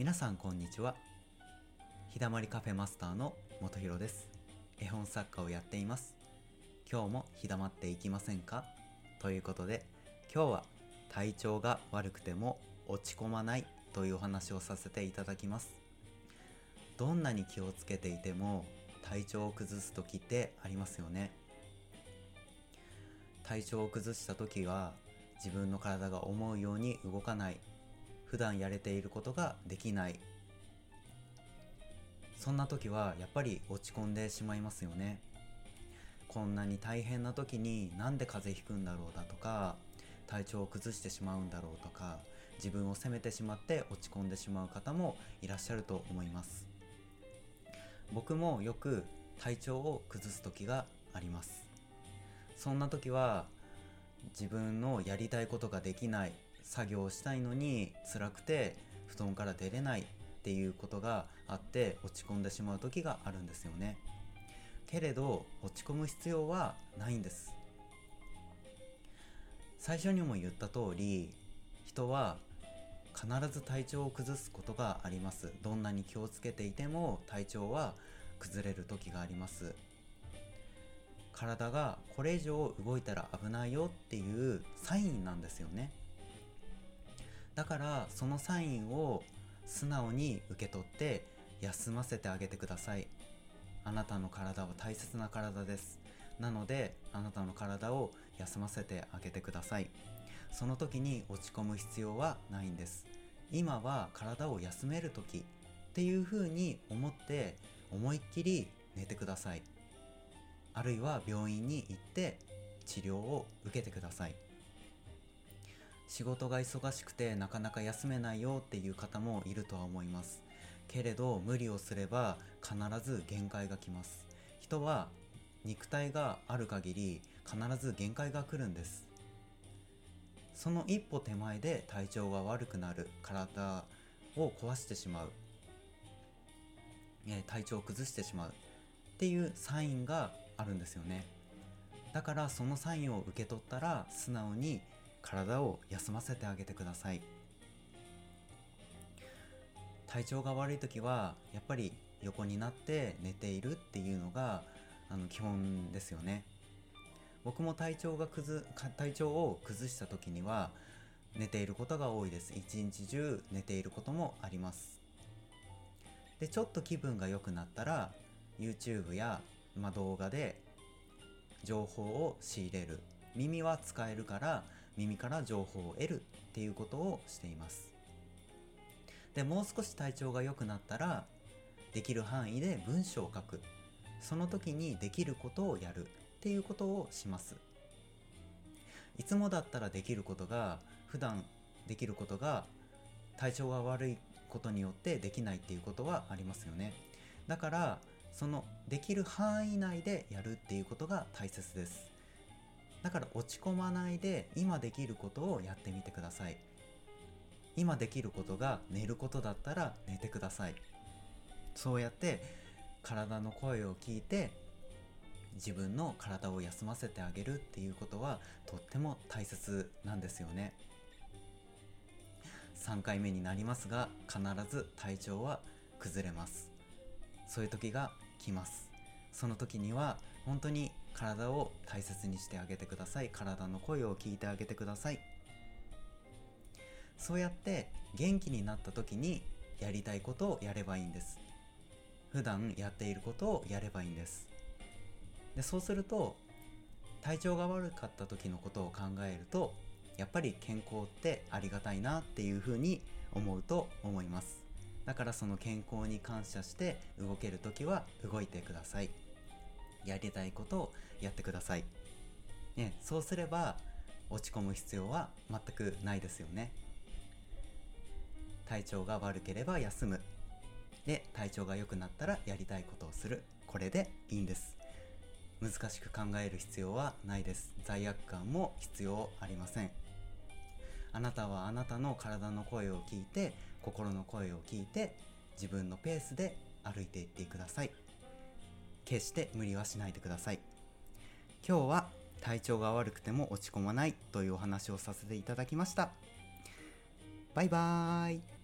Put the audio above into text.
皆さんこんにちは。日だまりカフェマスターの元弘です。絵本作家をやっています。今日も日だまっていきませんか？ということで今日は体調が悪くても落ち込まないというお話をさせていただきます。どんなに気をつけていても体調を崩す時ってありますよね。体調を崩した時は自分の体が思うように動かない。普段やれていることができない。そんな時はやっぱり落ち込んでしまいますよね。こんなに大変な時になんで風邪ひくんだろうだとか体調を崩してしまうんだろうとか自分を責めてしまって落ち込んでしまう方もいらっしゃると思います。僕もよく体調を崩す時があります。そんな時は自分のやりたいことができない。作業したいのに辛くて布団から出れないっていうことがあって落ち込んでしまう時があるんですよね。けれど落ち込む必要はないんです。最初にも言った通り人は必ず体調を崩すことがあります。どんなに気をつけていても体調は崩れる時があります。体がこれ以上動いたら危ないよっていうサインなんですよね。だからそのサインを素直に受け取って休ませてあげてください。あなたの体は大切な体です。なのであなたの体を休ませてあげてください。その時に落ち込む必要はないんです。今は体を休める時っていう風に思って思いっきり寝てください。あるいは病院に行って治療を受けてください。仕事が忙しくてなかなか休めないよっていう方もいるとは思います。けれど無理をすれば必ず限界が来ます。人は肉体がある限り必ず限界が来るんです。その一歩手前で体調が悪くなる体を壊してしまう、え体調を崩してしまう。っていうサインがあるんですよね。だからそのサインを受け取ったら素直に体を休ませてあげてください。体調が悪い時はやっぱり横になって寝ているっていうのがあの基本ですよね。僕も体調が崩体調を崩した時には寝ていることが多いです。一日中寝ていることもあります。でちょっと気分が良くなったら YouTube や、まあ、動画で情報を仕入れる。耳は使えるから耳から情報を得るっていうことをしています。でもう少し体調が良くなったらできる範囲で文章を書く。その時にできることをやるっていうことをします。いつもだったらできることが普段できることが体調が悪いことによってできないっていうことはありますよね。だからそのできる範囲内でやるっていうことが大切です。だから落ち込まないで今できることをやってみてください。今できることが寝ることだったら寝てください。そうやって体の声を聞いて自分の体を休ませてあげるっていうことはとっても大切なんですよね。3回目になりますが必ず体調は崩れます。そういう時が来ます。その時には本当に体を大切にしてあげてください。体の声を聞いてあげてください。そうやって元気になった時にやりたいことをやればいいんです。普段やっていることをやればいいんです。でそうすると体調が悪かった時のことを考えるとやっぱり健康ってありがたいなっていうふうに思うと思います。だからその健康に感謝して動ける時は動いてください。やりたいことをやってください、ね、そうすれば落ち込む必要は全くないですよね。体調が悪ければ休む。で体調が良くなったらやりたいことをする。これでいいんです。難しく考える必要はないです。罪悪感も必要ありません。あなたはあなたの体の声を聞いて心の声を聞いて自分のペースで歩いていってください。決して無理はしないでください。今日は体調が悪くても落ち込まないというお話をさせていただきました。バイバーイ。